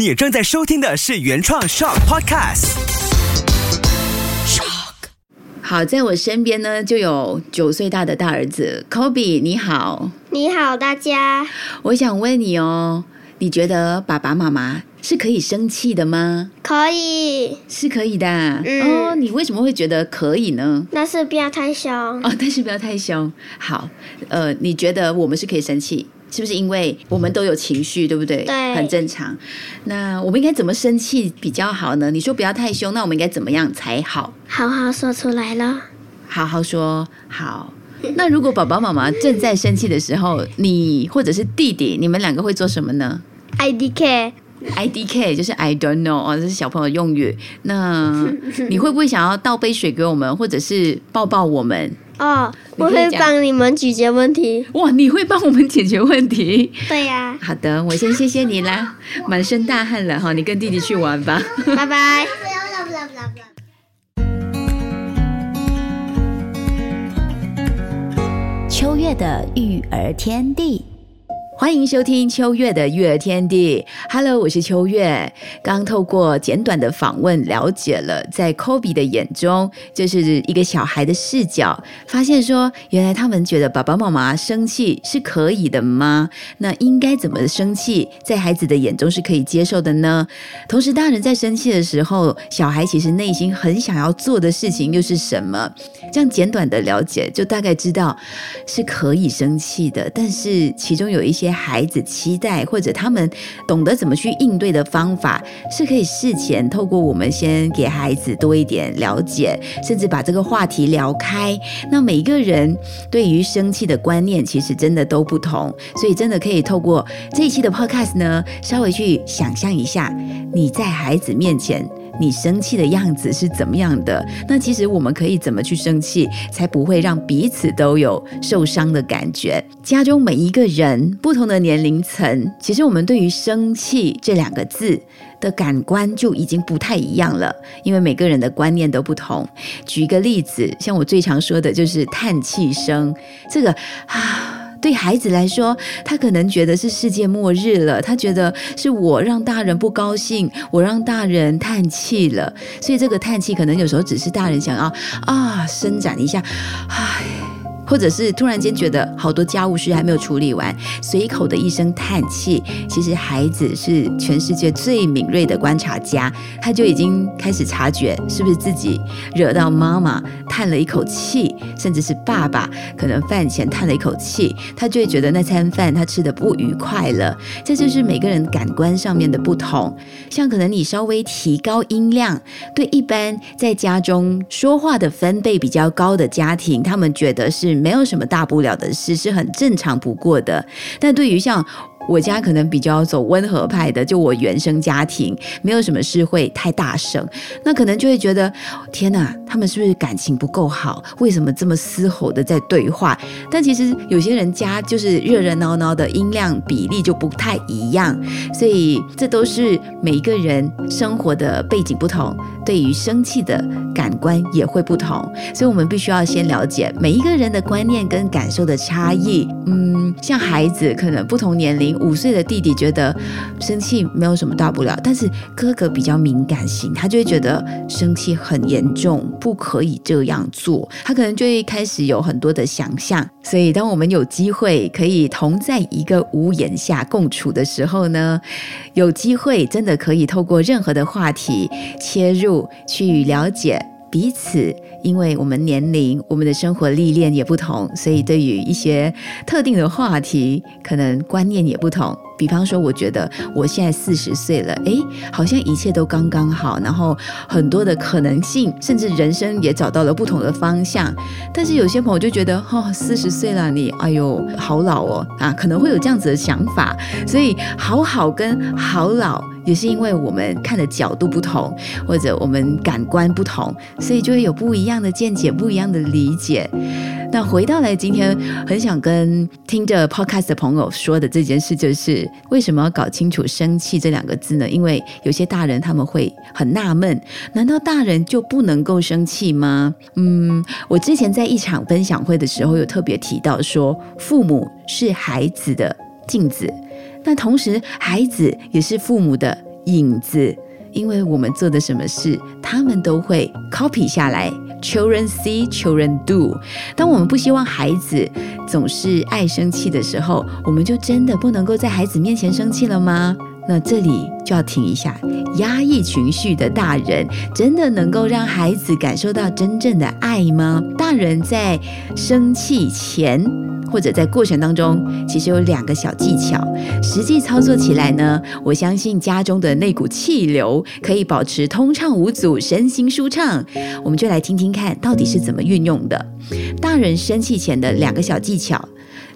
你正在收听的是原创 Shock Podcast。Shock，。好，在我身边呢，就有九岁大的大儿子 Kobe，你好。你好，大家。我想问你哦，你觉得爸爸妈妈是可以生气的吗？可以，是可以的。嗯哦，你为什么会觉得可以呢？但是不要太凶。哦，但是不要太凶。好，呃，你觉得我们是可以生气，是不是因为我们都有情绪，对不对？对很正常。那我们应该怎么生气比较好呢？你说不要太凶，那我们应该怎么样才好？好好说出来了。好好说好。那如果爸爸妈妈正在生气的时候，你或者是弟弟，你们两个会做什么呢 IDK，？I D K 就是 I don't know 哦，这是小朋友用语。那 你会不会想要倒杯水给我们，或者是抱抱我们？哦，我会帮你们解决问题。哇，你会帮我们解决问题？对呀、好的，我先谢谢你啦，满身大汗了哈，你跟弟弟去玩吧。拜拜。秋月的育儿天地。欢迎收听秋月的育儿天地。Hello，我是秋月。刚透过简短的访问，了解了在 Kobe 的眼中，就是一个小孩的视角，发现说，原来他们觉得爸爸妈妈生气是可以的吗？那应该怎么生气，在孩子的眼中是可以接受的呢？同时，大人在生气的时候，小孩其实内心很想要做的事情又是什么？这样简短的了解，就大概知道是可以生气的，但是其中有一些孩子期待或者他们懂得怎么去应对的方法，是可以事前透过我们先给孩子多一点了解，甚至把这个话题聊开。那每一个人对于生气的观念其实真的都不同，所以真的可以透过这一期的 podcast 呢，稍微去想象一下你在孩子面前。你生气的样子是怎么样的？那其实我们可以怎么去生气，才不会让彼此都有受伤的感觉？家中每一个人不同的年龄层，其实我们对于生气这两个字的感官就已经不太一样了，因为每个人的观念都不同。举一个例子，像我最常说的就是叹气声，这个啊。对孩子来说，他可能觉得是世界末日了，他觉得是我让大人不高兴，我让大人叹气了，所以这个叹气可能有时候只是大人想要啊伸展一下，唉。或者是突然间觉得好多家务事还没有处理完，随口的一声叹气，其实孩子是全世界最敏锐的观察家，他就已经开始察觉是不是自己惹到妈妈叹了一口气，甚至是爸爸可能饭前叹了一口气，他就会觉得那餐饭他吃的不愉快了。这就是每个人感官上面的不同。像可能你稍微提高音量，对一般在家中说话的分贝比较高的家庭，他们觉得是没有什么大不了的事，是很正常不过的。但对于像我家可能比较走温和派的，就我原生家庭，没有什么事会太大声，那可能就会觉得天哪，他们是不是感情不够好？为什么这么嘶吼的在对话？但其实有些人家就是热热闹闹的，音量比例就不太一样，所以这都是每一个人生活的背景不同，对于生气的感官也会不同，所以我们必须要先了解每一个人的观念跟感受的差异。嗯，像孩子可能不同年龄，五岁的弟弟觉得生气没有什么大不了，但是哥哥比较敏感型，他就会觉得生气很严重，不可以这样做，他可能就会开始有很多的想象。所以，当我们有机会可以同在一个屋檐下共处的时候呢，有机会真的可以透过任何的话题切入，去了解彼此。因为我们年龄、我们的生活历练也不同，所以对于一些特定的话题，可能观念也不同。比方说，我觉得我现在四十岁了，诶，好像一切都刚刚好，然后很多的可能性，甚至人生也找到了不同的方向。但是有些朋友就觉得，哦，四十岁了你，哎呦，好老哦，啊，可能会有这样子的想法。所以，好好跟好老。也是因为我们看的角度不同，或者我们感官不同，所以就会有不一样的见解、不一样的理解。那回到来，今天很想跟听着 podcast 的朋友说的这件事，就是为什么要搞清楚“生气”这两个字呢？因为有些大人他们会很纳闷，难道大人就不能够生气吗？嗯，我之前在一场分享会的时候有特别提到说，父母是孩子的镜子。那同时，孩子也是父母的影子，因为我们做的什么事，他们都会 copy 下来。Children see, children do。当我们不希望孩子总是爱生气的时候，我们就真的不能够在孩子面前生气了吗？那这里就要停一下。压抑情绪的大人，真的能够让孩子感受到真正的爱吗？大人在生气前。或者在过程当中，其实有两个小技巧，实际操作起来呢，我相信家中的那股气流可以保持通畅无阻，身心舒畅。我们就来听听看，到底是怎么运用的。大人生气前的两个小技巧，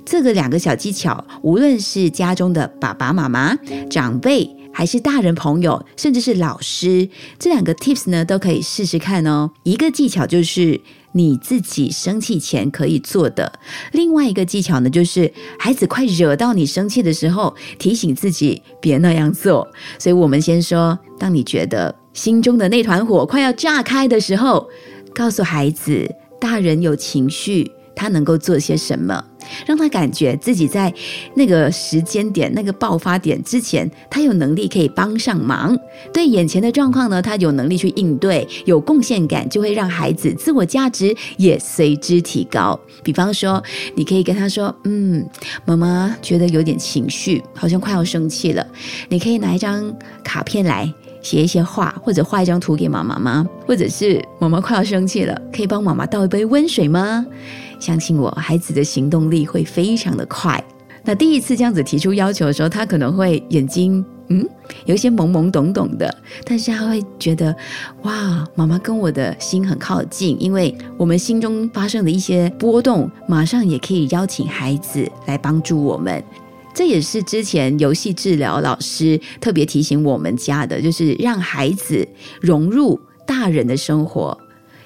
这个两个小技巧，无论是家中的爸爸妈妈、长辈，还是大人朋友，甚至是老师，这两个 tips 呢，都可以试试看哦。一个技巧就是。你自己生气前可以做的另外一个技巧呢，就是孩子快惹到你生气的时候，提醒自己别那样做。所以，我们先说，当你觉得心中的那团火快要炸开的时候，告诉孩子，大人有情绪。他能够做些什么，让他感觉自己在那个时间点、那个爆发点之前，他有能力可以帮上忙。对眼前的状况呢，他有能力去应对，有贡献感，就会让孩子自我价值也随之提高。比方说，你可以跟他说：“嗯，妈妈觉得有点情绪，好像快要生气了。你可以拿一张卡片来写一些话，或者画一张图给妈妈吗？或者是妈妈快要生气了，可以帮妈妈倒一杯温水吗？”相信我，孩子的行动力会非常的快。那第一次这样子提出要求的时候，他可能会眼睛嗯有一些懵懵懂懂的，但是他会觉得哇，妈妈跟我的心很靠近，因为我们心中发生的一些波动，马上也可以邀请孩子来帮助我们。这也是之前游戏治疗老师特别提醒我们家的，就是让孩子融入大人的生活。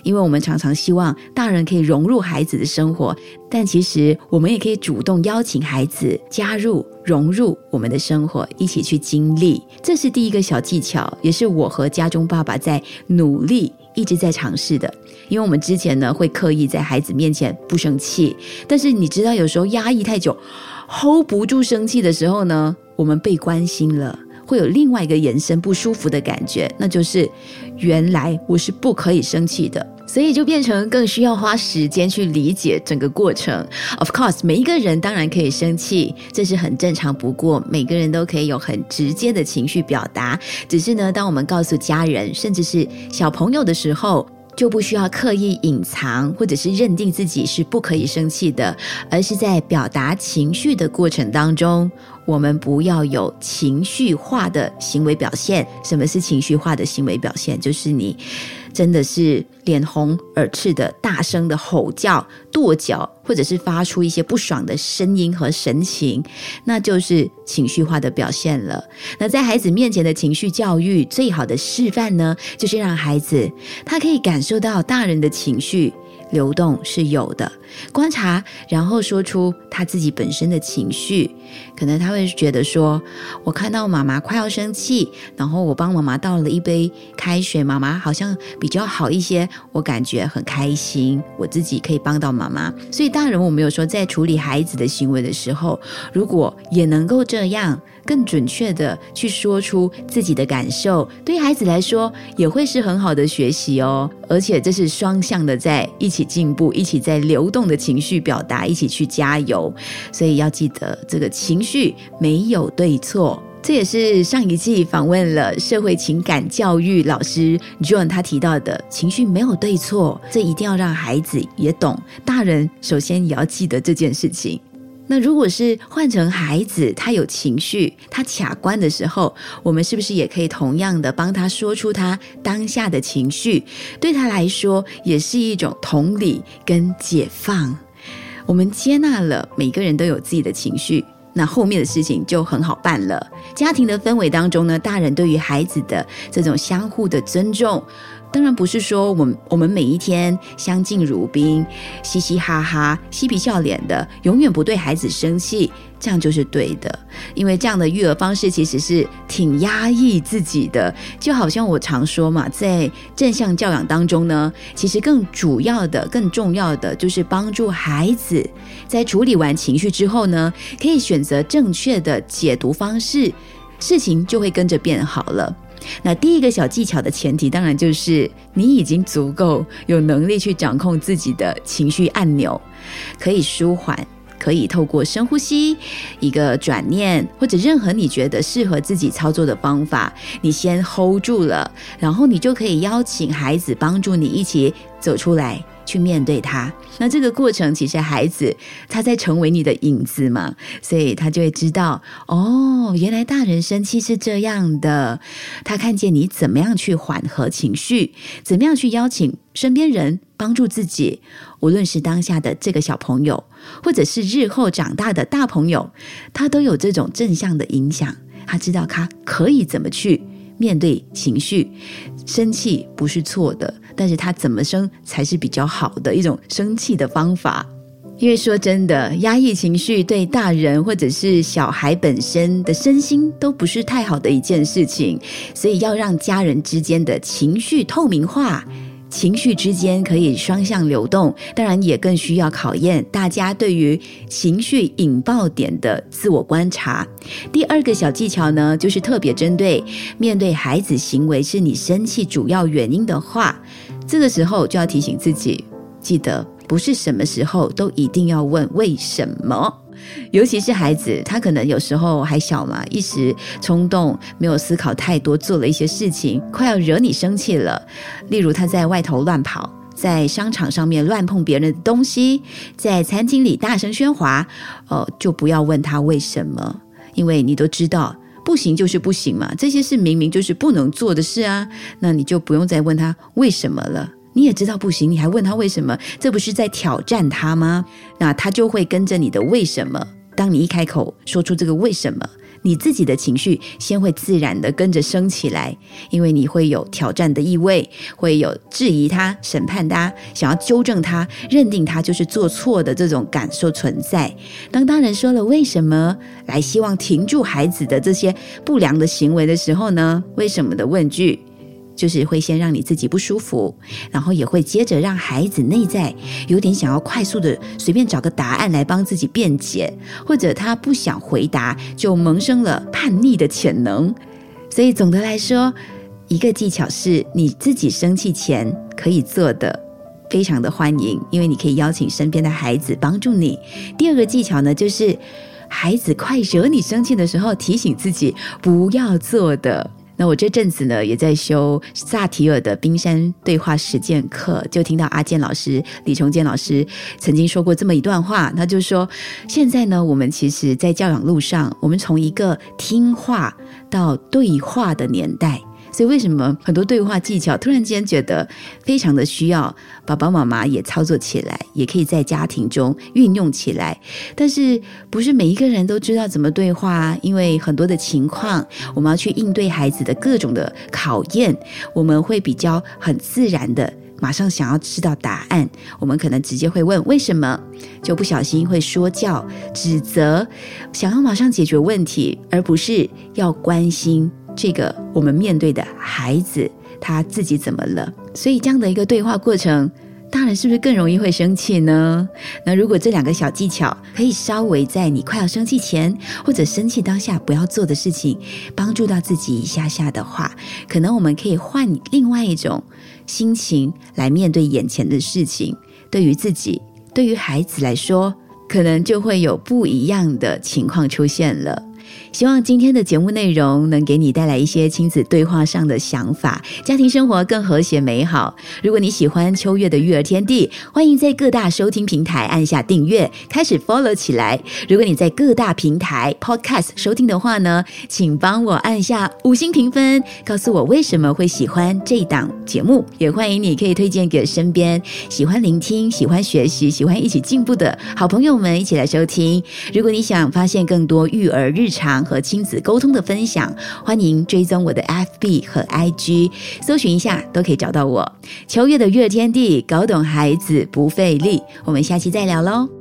因为我们常常希望大人可以融入孩子的生活，但其实我们也可以主动邀请孩子加入、融入我们的生活，一起去经历。这是第一个小技巧，也是我和家中爸爸在努力、一直在尝试的。因为我们之前呢会刻意在孩子面前不生气，但是你知道，有时候压抑太久，hold 不住生气的时候呢，我们被关心了。会有另外一个延伸不舒服的感觉，那就是原来我是不可以生气的，所以就变成更需要花时间去理解整个过程。Of course，每一个人当然可以生气，这是很正常不过，每个人都可以有很直接的情绪表达。只是呢，当我们告诉家人，甚至是小朋友的时候，就不需要刻意隐藏，或者是认定自己是不可以生气的，而是在表达情绪的过程当中。我们不要有情绪化的行为表现。什么是情绪化的行为表现？就是你真的是脸红耳赤的大声的吼叫、跺脚，或者是发出一些不爽的声音和神情，那就是情绪化的表现了。那在孩子面前的情绪教育，最好的示范呢，就是让孩子他可以感受到大人的情绪。流动是有的，观察，然后说出他自己本身的情绪。可能他会觉得说：“我看到妈妈快要生气，然后我帮妈妈倒了一杯开水，妈妈好像比较好一些，我感觉很开心，我自己可以帮到妈妈。”所以大人我没有说在处理孩子的行为的时候，如果也能够这样。更准确的去说出自己的感受，对孩子来说也会是很好的学习哦。而且这是双向的，在一起进步，一起在流动的情绪表达，一起去加油。所以要记得，这个情绪没有对错。这也是上一季访问了社会情感教育老师 John 他提到的，情绪没有对错，这一定要让孩子也懂。大人首先也要记得这件事情。那如果是换成孩子，他有情绪，他卡关的时候，我们是不是也可以同样的帮他说出他当下的情绪？对他来说，也是一种同理跟解放。我们接纳了每个人都有自己的情绪，那后面的事情就很好办了。家庭的氛围当中呢，大人对于孩子的这种相互的尊重。当然不是说我们我们每一天相敬如宾、嘻嘻哈哈、嬉皮笑脸的，永远不对孩子生气，这样就是对的。因为这样的育儿方式其实是挺压抑自己的。就好像我常说嘛，在正向教养当中呢，其实更主要的、更重要的就是帮助孩子在处理完情绪之后呢，可以选择正确的解读方式。事情就会跟着变好了。那第一个小技巧的前提，当然就是你已经足够有能力去掌控自己的情绪按钮，可以舒缓。可以透过深呼吸、一个转念，或者任何你觉得适合自己操作的方法，你先 hold 住了，然后你就可以邀请孩子帮助你一起走出来。去面对他，那这个过程其实孩子他在成为你的影子嘛，所以他就会知道哦，原来大人生气是这样的。他看见你怎么样去缓和情绪，怎么样去邀请身边人帮助自己，无论是当下的这个小朋友，或者是日后长大的大朋友，他都有这种正向的影响。他知道他可以怎么去面对情绪，生气不是错的。但是他怎么生才是比较好的一种生气的方法？因为说真的，压抑情绪对大人或者是小孩本身的身心都不是太好的一件事情，所以要让家人之间的情绪透明化。情绪之间可以双向流动，当然也更需要考验大家对于情绪引爆点的自我观察。第二个小技巧呢，就是特别针对面对孩子行为是你生气主要原因的话，这个时候就要提醒自己，记得不是什么时候都一定要问为什么。尤其是孩子，他可能有时候还小嘛，一时冲动，没有思考太多，做了一些事情，快要惹你生气了。例如他在外头乱跑，在商场上面乱碰别人的东西，在餐厅里大声喧哗，呃，就不要问他为什么，因为你都知道不行就是不行嘛，这些事明明就是不能做的事啊，那你就不用再问他为什么了。你也知道不行，你还问他为什么？这不是在挑战他吗？那他就会跟着你的为什么。当你一开口说出这个为什么，你自己的情绪先会自然的跟着升起来，因为你会有挑战的意味，会有质疑他、审判他、想要纠正他、认定他就是做错的这种感受存在。当大人说了为什么，来希望停住孩子的这些不良的行为的时候呢？为什么的问句？就是会先让你自己不舒服，然后也会接着让孩子内在有点想要快速的随便找个答案来帮自己辩解，或者他不想回答就萌生了叛逆的潜能。所以总的来说，一个技巧是你自己生气前可以做的，非常的欢迎，因为你可以邀请身边的孩子帮助你。第二个技巧呢，就是孩子快惹你生气的时候，提醒自己不要做的。那我这阵子呢，也在修萨提尔的冰山对话实践课，就听到阿健老师、李崇建老师曾经说过这么一段话，他就说：现在呢，我们其实，在教养路上，我们从一个听话到对话的年代。所以，为什么很多对话技巧突然间觉得非常的需要爸爸妈妈也操作起来，也可以在家庭中运用起来？但是，不是每一个人都知道怎么对话，因为很多的情况，我们要去应对孩子的各种的考验，我们会比较很自然的马上想要知道答案，我们可能直接会问为什么，就不小心会说教、指责，想要马上解决问题，而不是要关心。这个我们面对的孩子他自己怎么了？所以这样的一个对话过程，大人是不是更容易会生气呢？那如果这两个小技巧可以稍微在你快要生气前或者生气当下不要做的事情，帮助到自己一下下的话，可能我们可以换另外一种心情来面对眼前的事情。对于自己，对于孩子来说，可能就会有不一样的情况出现了。希望今天的节目内容能给你带来一些亲子对话上的想法，家庭生活更和谐美好。如果你喜欢秋月的育儿天地，欢迎在各大收听平台按下订阅，开始 follow 起来。如果你在各大平台 podcast 收听的话呢，请帮我按下五星评分，告诉我为什么会喜欢这档节目。也欢迎你可以推荐给身边喜欢聆听、喜欢学习、喜欢一起进步的好朋友们一起来收听。如果你想发现更多育儿日常，常和亲子沟通的分享，欢迎追踪我的 FB 和 IG，搜寻一下都可以找到我。秋月的月天地，搞懂孩子不费力。我们下期再聊喽。